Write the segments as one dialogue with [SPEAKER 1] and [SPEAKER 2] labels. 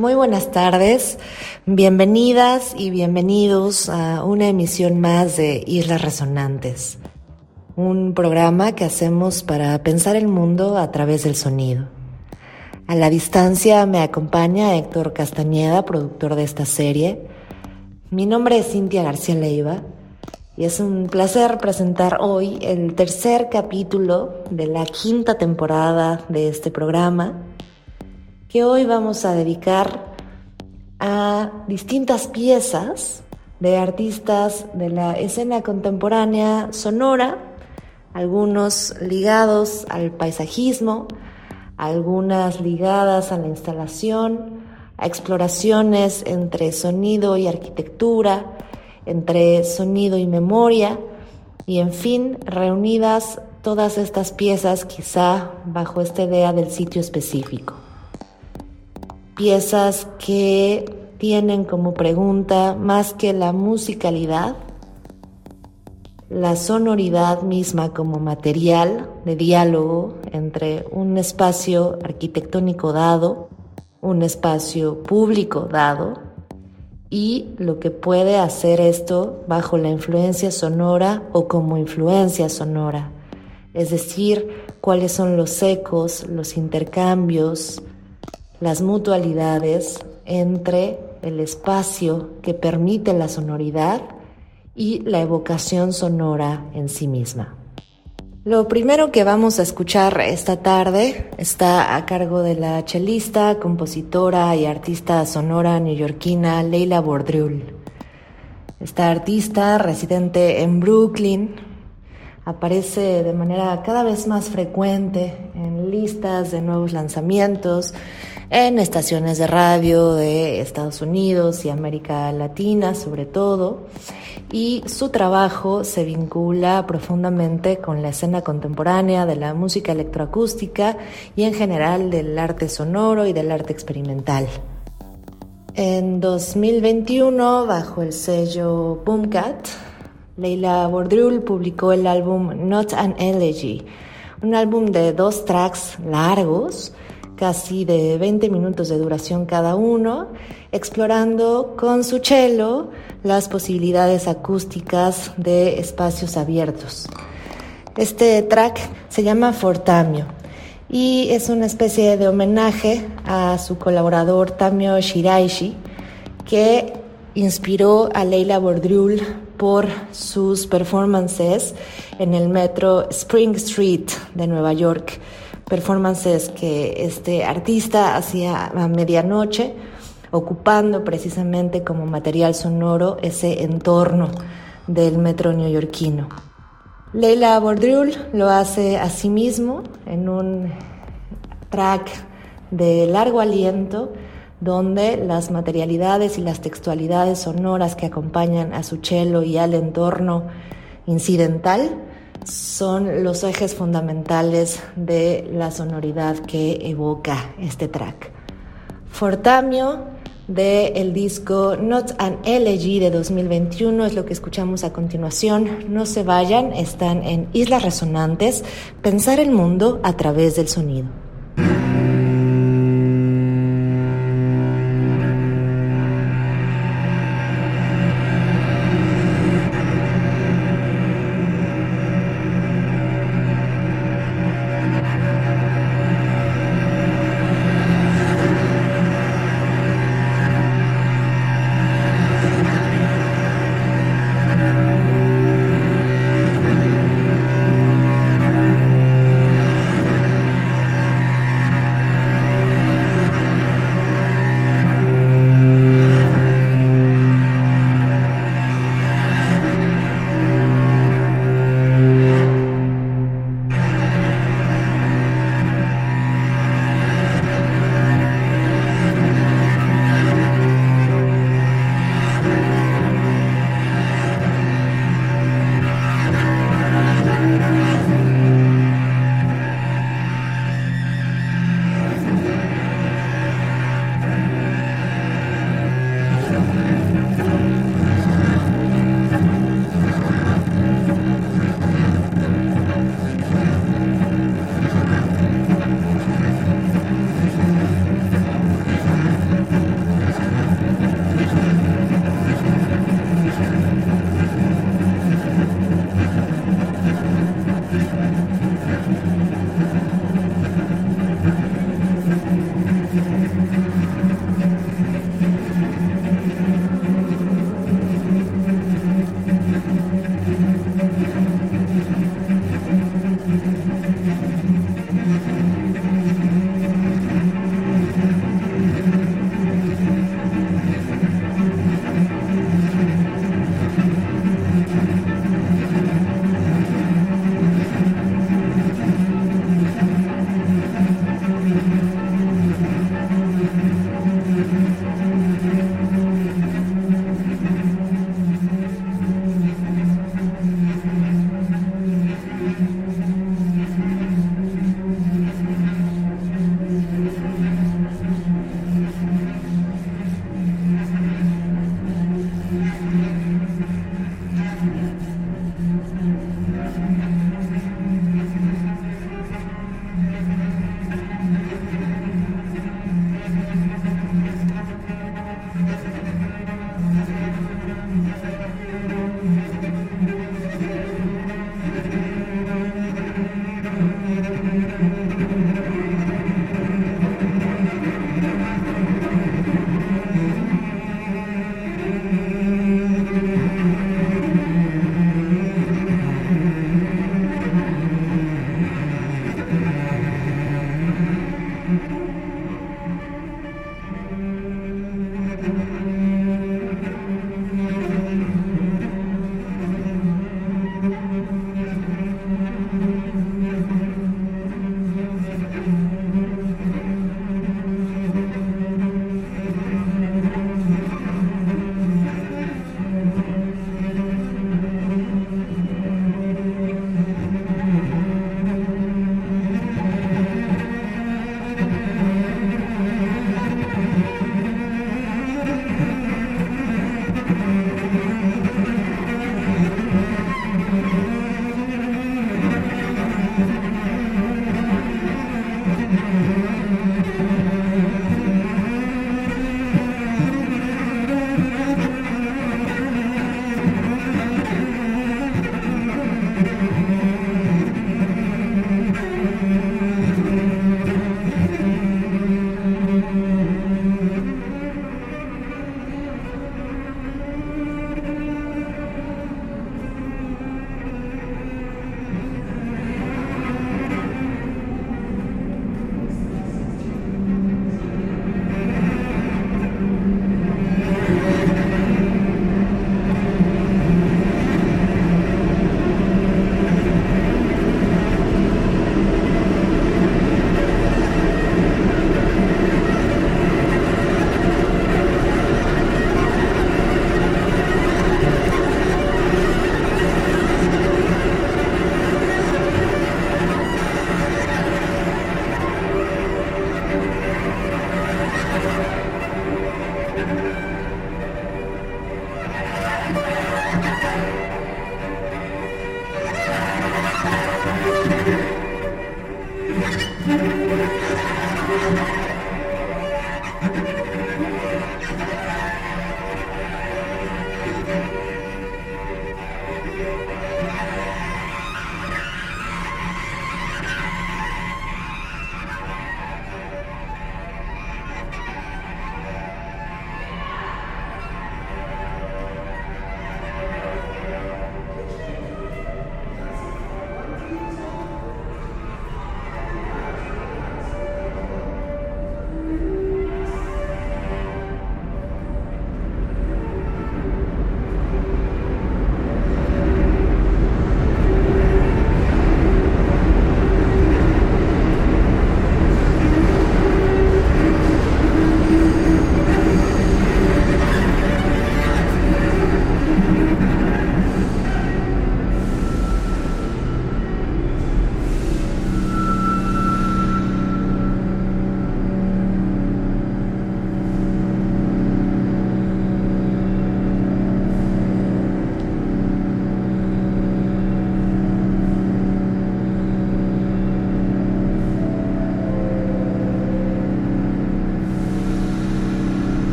[SPEAKER 1] Muy buenas tardes, bienvenidas y bienvenidos a una emisión más de Islas Resonantes, un programa que hacemos para pensar el mundo a través del sonido. A la distancia me acompaña Héctor Castañeda, productor de esta serie. Mi nombre es Cintia García Leiva y es un placer presentar hoy el tercer capítulo de la quinta temporada de este programa que hoy vamos a dedicar a distintas piezas de artistas de la escena contemporánea sonora, algunos ligados al paisajismo, algunas ligadas a la instalación, a exploraciones entre sonido y arquitectura, entre sonido y memoria, y en fin, reunidas todas estas piezas quizá bajo esta idea del sitio específico piezas que tienen como pregunta más que la musicalidad, la sonoridad misma como material de diálogo entre un espacio arquitectónico dado, un espacio público dado y lo que puede hacer esto bajo la influencia sonora o como influencia sonora, es decir, cuáles son los ecos, los intercambios, las mutualidades entre el espacio que permite la sonoridad y la evocación sonora en sí misma. Lo primero que vamos a escuchar esta tarde está a cargo de la chelista, compositora y artista sonora neoyorquina Leila Bordriul. Esta artista, residente en Brooklyn, aparece de manera cada vez más frecuente en listas de nuevos lanzamientos en estaciones de radio de Estados Unidos y América Latina sobre todo, y su trabajo se vincula profundamente con la escena contemporánea de la música electroacústica y en general del arte sonoro y del arte experimental. En 2021, bajo el sello Boomcat, Leila Bordrul publicó el álbum Not an Elegy, un álbum de dos tracks largos casi de 20 minutos de duración cada uno, explorando con su cello las posibilidades acústicas de espacios abiertos. Este track se llama Fortamio y es una especie de homenaje a su colaborador Tamio Shiraishi, que inspiró a Leila Bordrul por sus performances en el metro Spring Street de Nueva York performances que este artista hacía a medianoche, ocupando precisamente como material sonoro ese entorno del metro neoyorquino. Leila Bordrul lo hace a sí mismo en un track de largo aliento donde las materialidades y las textualidades sonoras que acompañan a su cello y al entorno incidental son los ejes fundamentales de la sonoridad que evoca este track. Fortamio de el disco Not an Elegy de 2021 es lo que escuchamos a continuación. No se vayan, están en Islas Resonantes, pensar el mundo a través del sonido.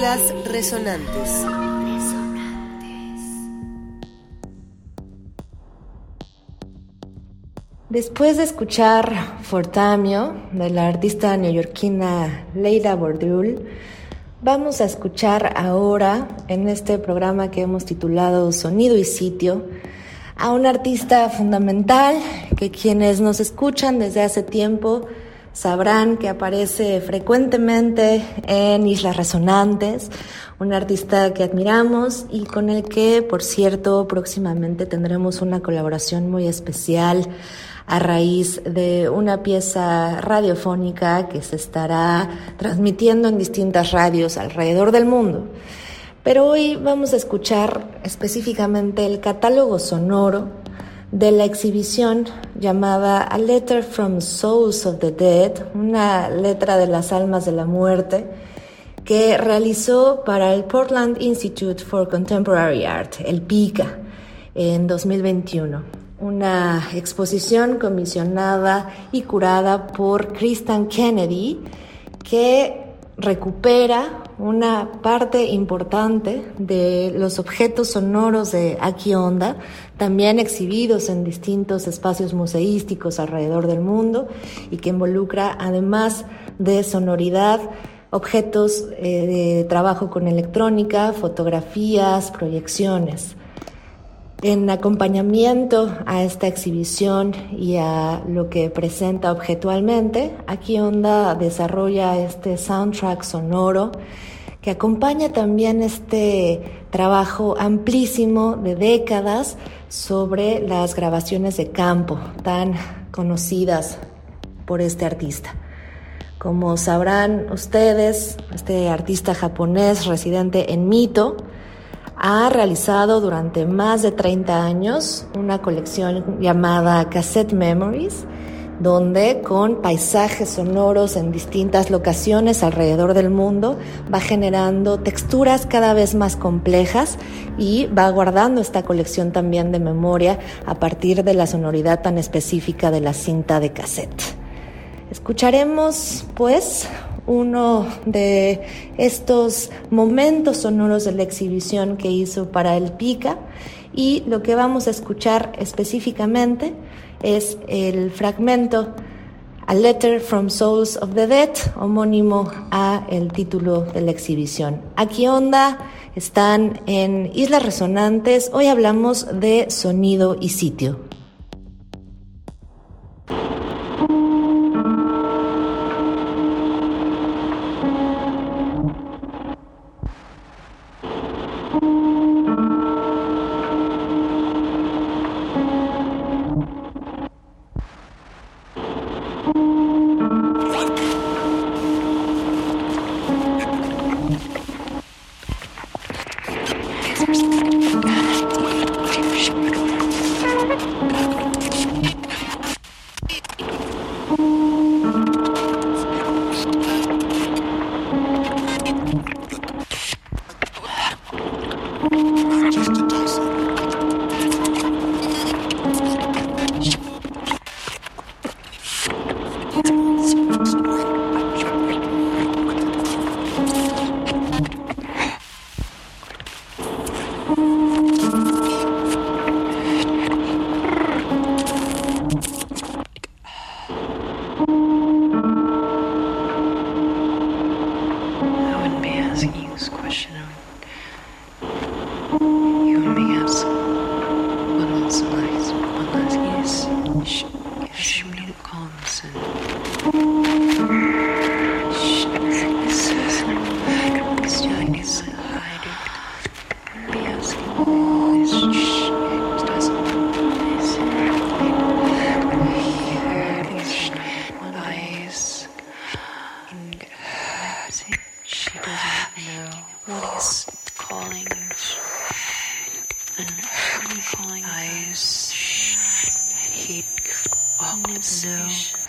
[SPEAKER 2] Resonantes.
[SPEAKER 1] Después de escuchar Fortamio de la artista neoyorquina Leila Bordul, vamos a escuchar ahora en este programa que hemos titulado Sonido y Sitio a un artista fundamental que quienes nos escuchan desde hace tiempo sabrán que aparece frecuentemente en Islas Resonantes, un artista que admiramos y con el que, por cierto, próximamente tendremos una colaboración muy especial a raíz de una pieza radiofónica que se estará transmitiendo en distintas radios alrededor del mundo. Pero hoy vamos a escuchar específicamente el catálogo sonoro de la exhibición llamada A Letter from Souls of the Dead, una letra de las almas de la muerte, que realizó para el Portland Institute for Contemporary Art, el PICA, en 2021. Una exposición comisionada y curada por Kristen Kennedy que recupera una parte importante de los objetos sonoros de Aquí Onda, también exhibidos en distintos espacios museísticos alrededor del mundo y que involucra además de sonoridad objetos eh, de trabajo con electrónica, fotografías, proyecciones. En acompañamiento a esta exhibición y a lo que presenta objetualmente, Aquí Onda desarrolla este soundtrack sonoro que acompaña también este trabajo amplísimo de décadas sobre las grabaciones de campo tan conocidas por este artista. Como sabrán ustedes, este artista japonés residente en Mito ha realizado durante más de 30 años una colección llamada Cassette Memories, donde con paisajes sonoros en distintas locaciones alrededor del mundo va generando texturas cada vez más complejas y va guardando esta colección también de memoria a partir de la sonoridad tan específica de la cinta de cassette. Escucharemos pues uno de estos momentos sonoros de la exhibición que hizo para el Pica y lo que vamos a escuchar específicamente es el fragmento A Letter from Souls of the Dead, homónimo a el título de la exhibición. Aquí onda, están en Islas Resonantes, hoy hablamos de sonido y sitio. eyes, heat, walk.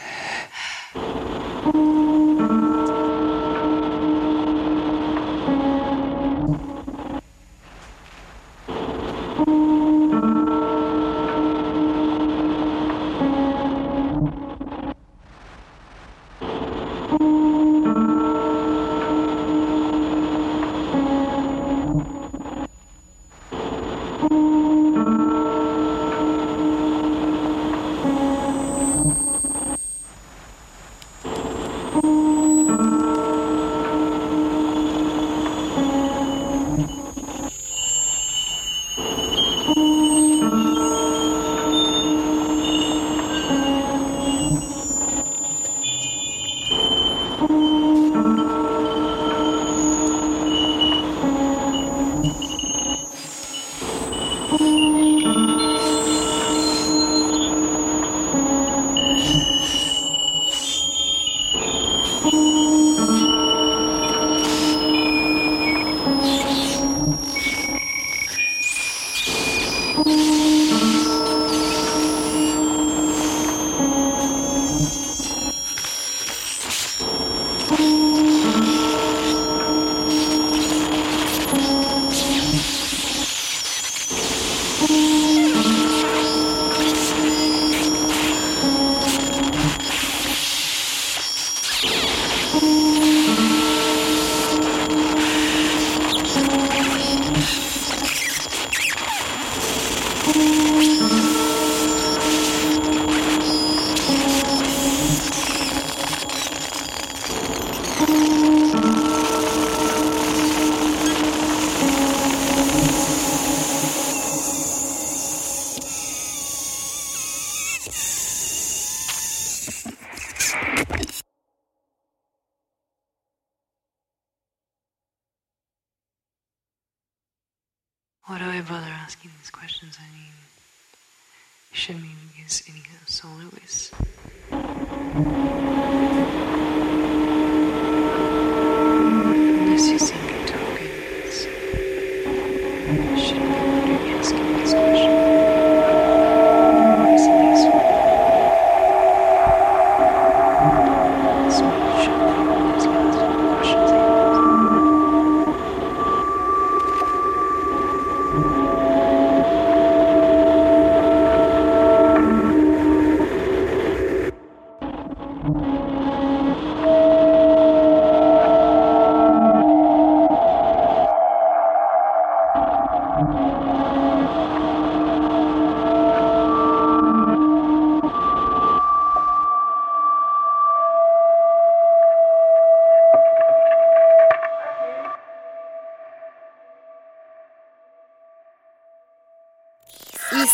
[SPEAKER 2] So that was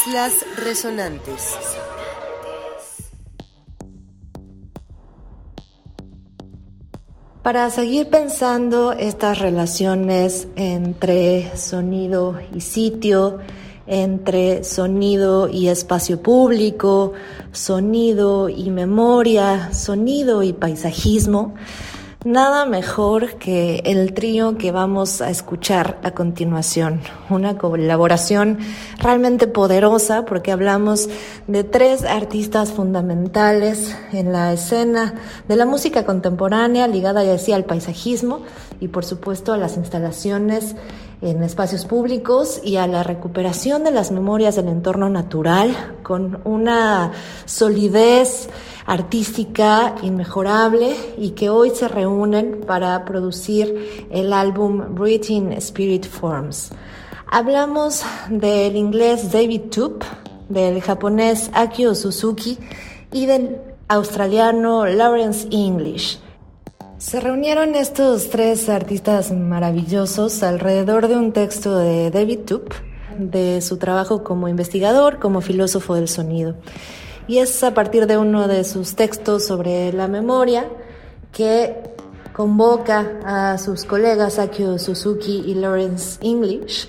[SPEAKER 2] Islas Resonantes.
[SPEAKER 1] Para seguir pensando estas relaciones entre sonido y sitio, entre sonido y espacio público, sonido y memoria, sonido y paisajismo, Nada mejor que el trío que vamos a escuchar a continuación. Una colaboración realmente poderosa porque hablamos de tres artistas fundamentales en la escena de la música contemporánea ligada ya decía al paisajismo y por supuesto a las instalaciones en espacios públicos y a la recuperación de las memorias del entorno natural con una solidez artística inmejorable y que hoy se reúnen para producir el álbum Breathing Spirit Forms. Hablamos del inglés David Toop, del japonés Akio Suzuki y del australiano Lawrence English. Se reunieron estos tres artistas maravillosos alrededor de un texto de David Toop, de su trabajo como investigador, como filósofo del sonido. y es a partir de uno de sus textos sobre la memoria que convoca a sus colegas Akio Suzuki y Lawrence English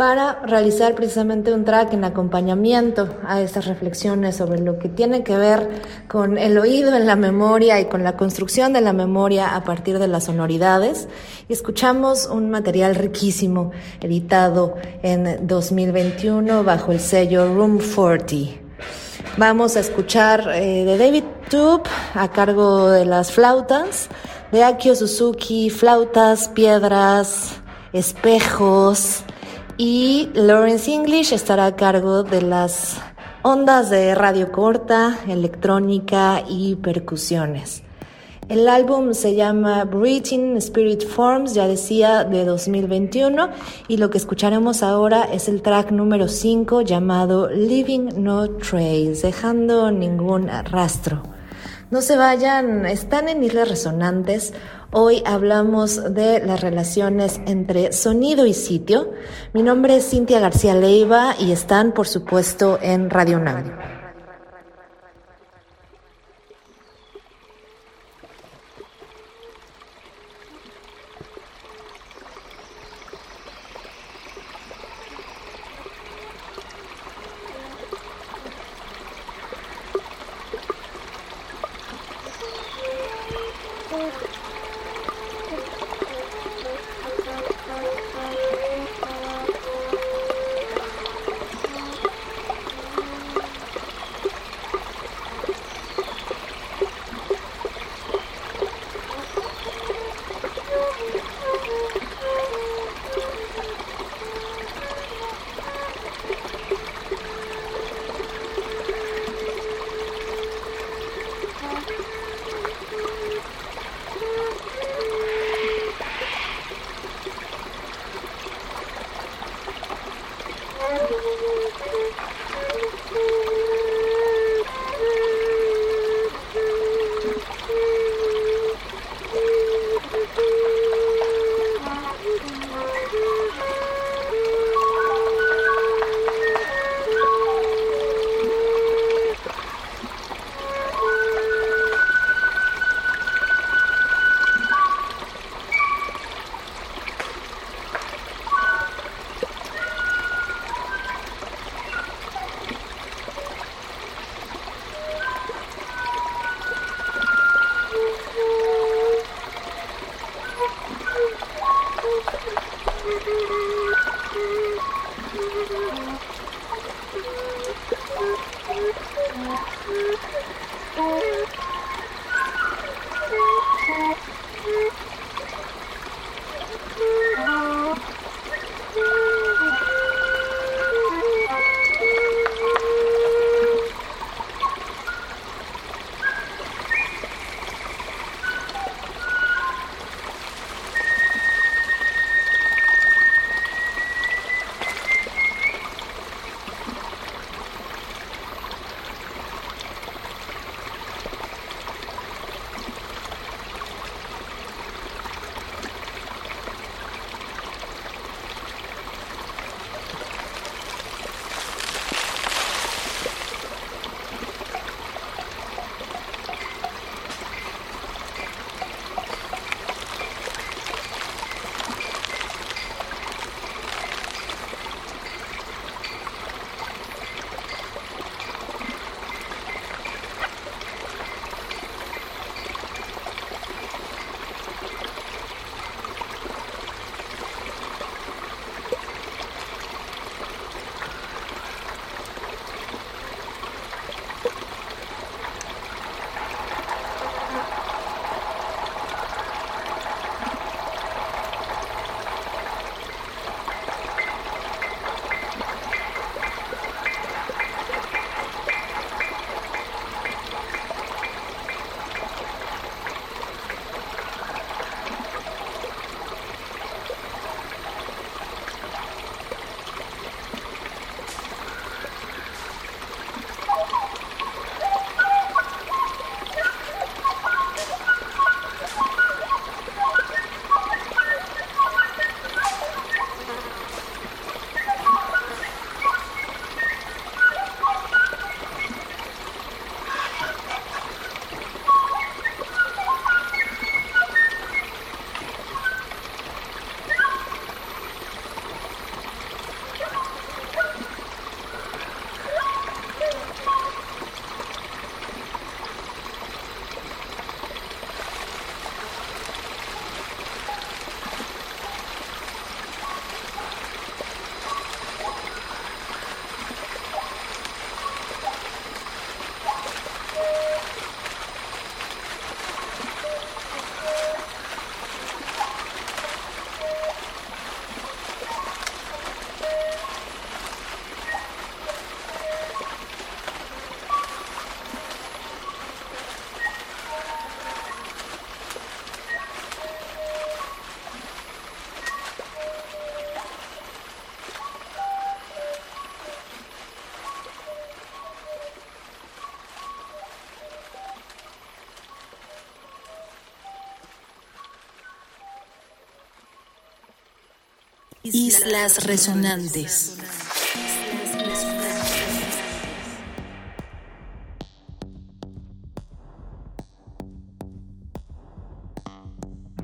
[SPEAKER 1] para realizar precisamente un track en acompañamiento a estas reflexiones sobre lo que tiene que ver con el oído en la memoria y con la construcción de la memoria a partir de las sonoridades. Y escuchamos un material riquísimo editado en 2021 bajo el sello Room 40. Vamos a escuchar eh, de David Tube a cargo de las flautas, de Akio Suzuki, flautas, piedras, espejos, y Lawrence English estará a cargo de las ondas de radio corta, electrónica y percusiones. El álbum se llama Breathing Spirit Forms, ya decía, de 2021, y lo que escucharemos ahora es el track número 5 llamado Leaving No Trace, dejando ningún rastro. No se vayan, están en Islas Resonantes. Hoy hablamos de las relaciones entre sonido y sitio. Mi nombre es Cintia García Leiva y están, por supuesto, en Radio Nam.
[SPEAKER 3] Islas Resonantes.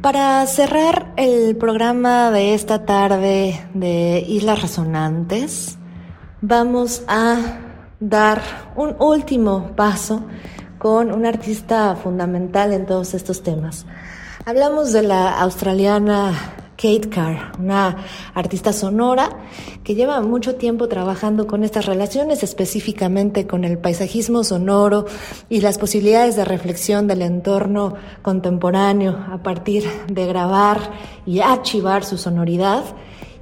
[SPEAKER 1] Para cerrar el programa de esta tarde de Islas Resonantes, vamos a dar un último paso con un artista fundamental en todos estos temas. Hablamos de la australiana Kate Carr, una artista sonora que lleva mucho tiempo trabajando con estas relaciones, específicamente con el paisajismo sonoro y las posibilidades de reflexión del entorno contemporáneo a partir de grabar y archivar su sonoridad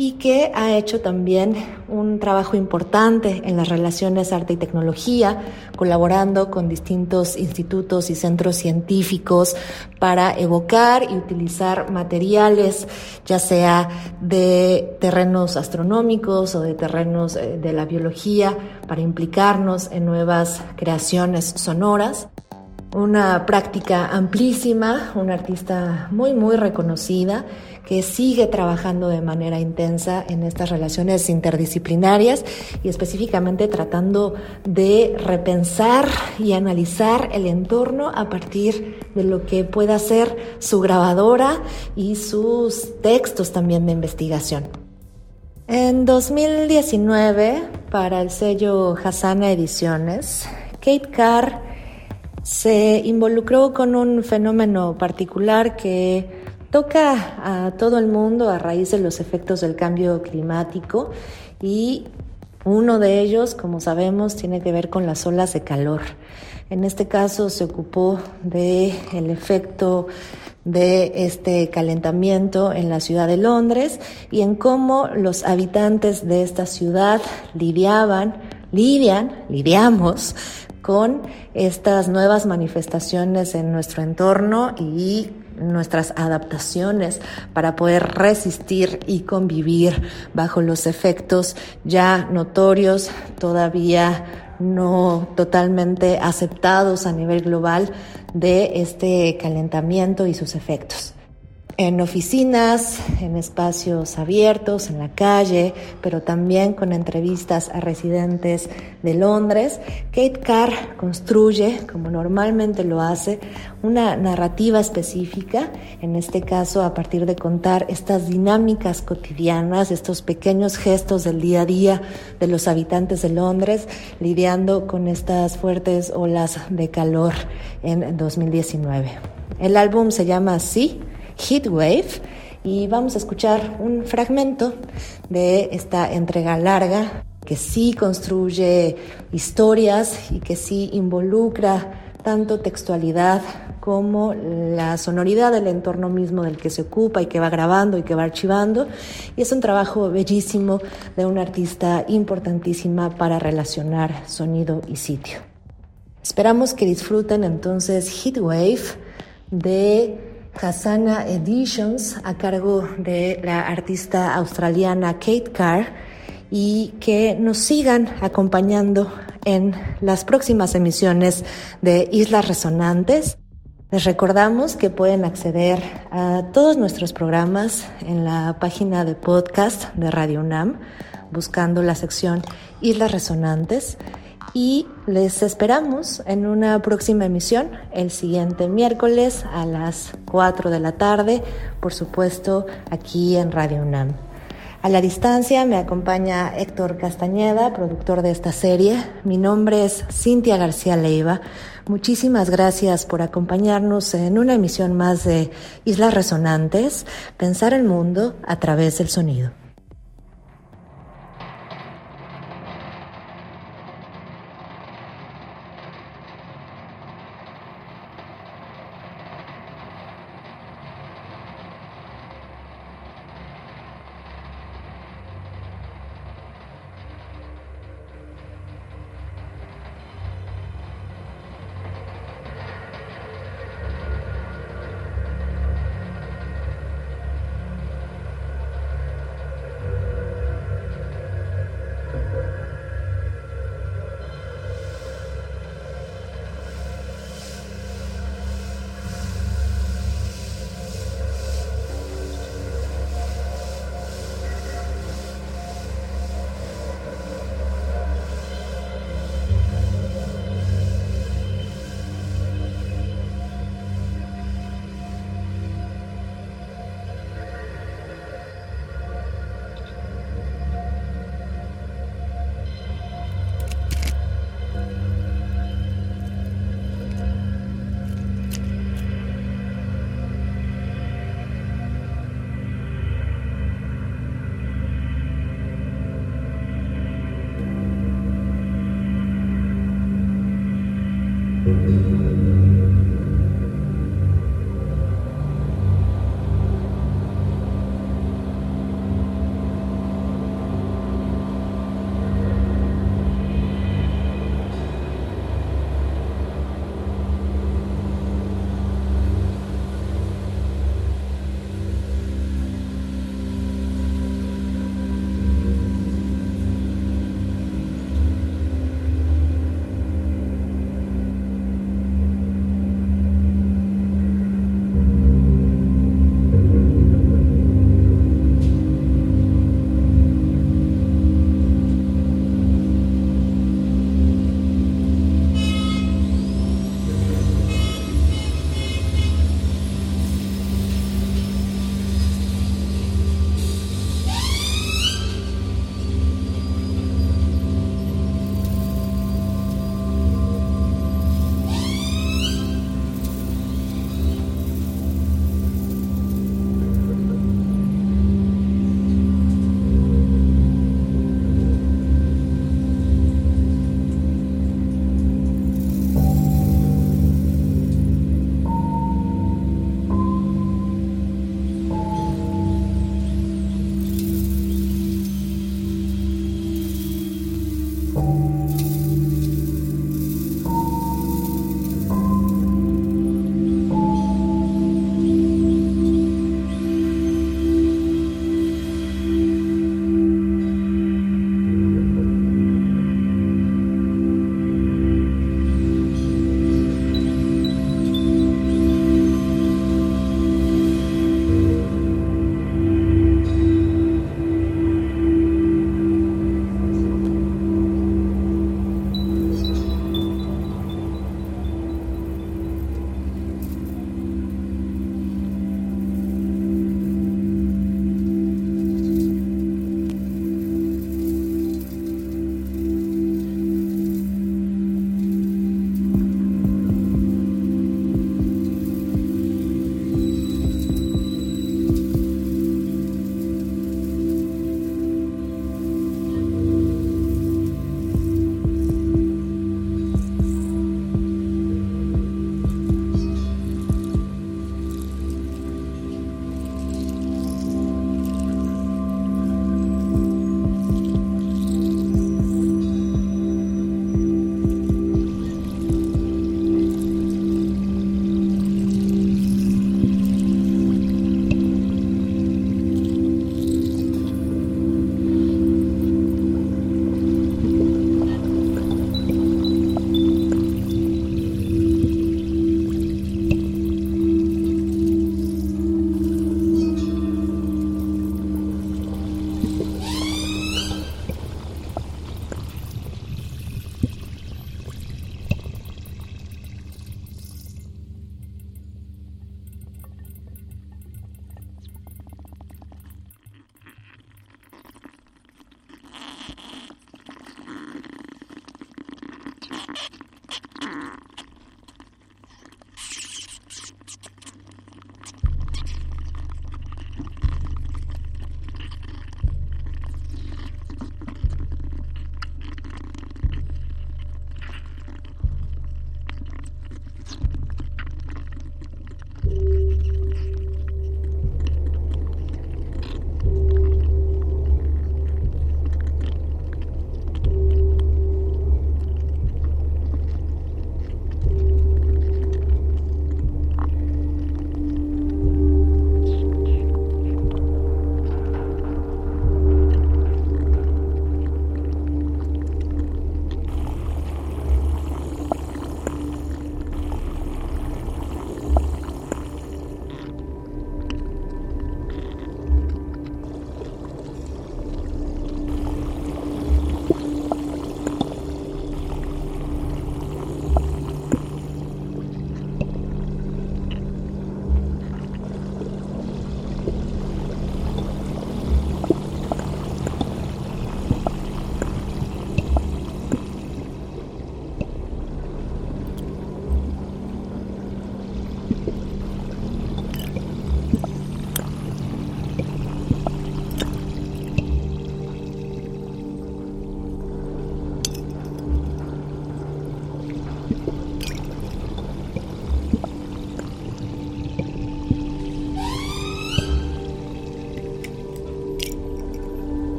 [SPEAKER 1] y que ha hecho también un trabajo importante en las relaciones arte y tecnología, colaborando con distintos institutos y centros científicos para evocar y utilizar materiales, ya sea de terrenos astronómicos o de terrenos eh, de la biología, para implicarnos en nuevas creaciones sonoras una práctica amplísima, una artista muy, muy reconocida que sigue trabajando de manera intensa en estas relaciones interdisciplinarias y específicamente tratando de repensar y analizar el entorno a partir de lo que pueda ser su grabadora y sus textos también de investigación. En 2019, para el sello Hasana Ediciones, Kate Carr se involucró con un fenómeno particular que toca a todo el mundo a raíz de los efectos del cambio climático y uno de ellos, como sabemos, tiene que ver con las olas de calor. En este caso se ocupó de el efecto de este calentamiento en la ciudad de Londres y en cómo los habitantes de esta ciudad lidiaban, lidian, lidiamos con estas nuevas manifestaciones en nuestro entorno y nuestras adaptaciones para poder resistir y convivir bajo los efectos ya notorios, todavía no totalmente aceptados a nivel global de este calentamiento y sus efectos en oficinas, en espacios abiertos, en la calle, pero también con entrevistas a residentes de Londres. Kate Carr construye, como normalmente lo hace, una narrativa específica, en este caso a partir de contar estas dinámicas cotidianas, estos pequeños gestos del día a día de los habitantes de Londres, lidiando con estas fuertes olas de calor en 2019. El álbum se llama Sí Heatwave y vamos a escuchar un fragmento de esta entrega larga que sí construye historias y que sí involucra tanto textualidad como la sonoridad del entorno mismo del que se ocupa y que va grabando y que va archivando. Y es un trabajo bellísimo de una artista importantísima para relacionar sonido y sitio. Esperamos que disfruten entonces Heatwave de Hasana Editions a cargo de la artista australiana Kate Carr y que nos sigan acompañando en las próximas emisiones de Islas Resonantes. Les recordamos que pueden acceder a todos nuestros programas en la página de podcast de Radio UNAM buscando la sección Islas Resonantes y les esperamos en una próxima emisión el siguiente miércoles a las 4 de la tarde, por supuesto aquí en Radio UNAM. A la distancia me acompaña Héctor Castañeda, productor de esta serie. Mi nombre es Cintia García Leiva. Muchísimas gracias por acompañarnos en una emisión más de Islas Resonantes, Pensar el Mundo a través del sonido.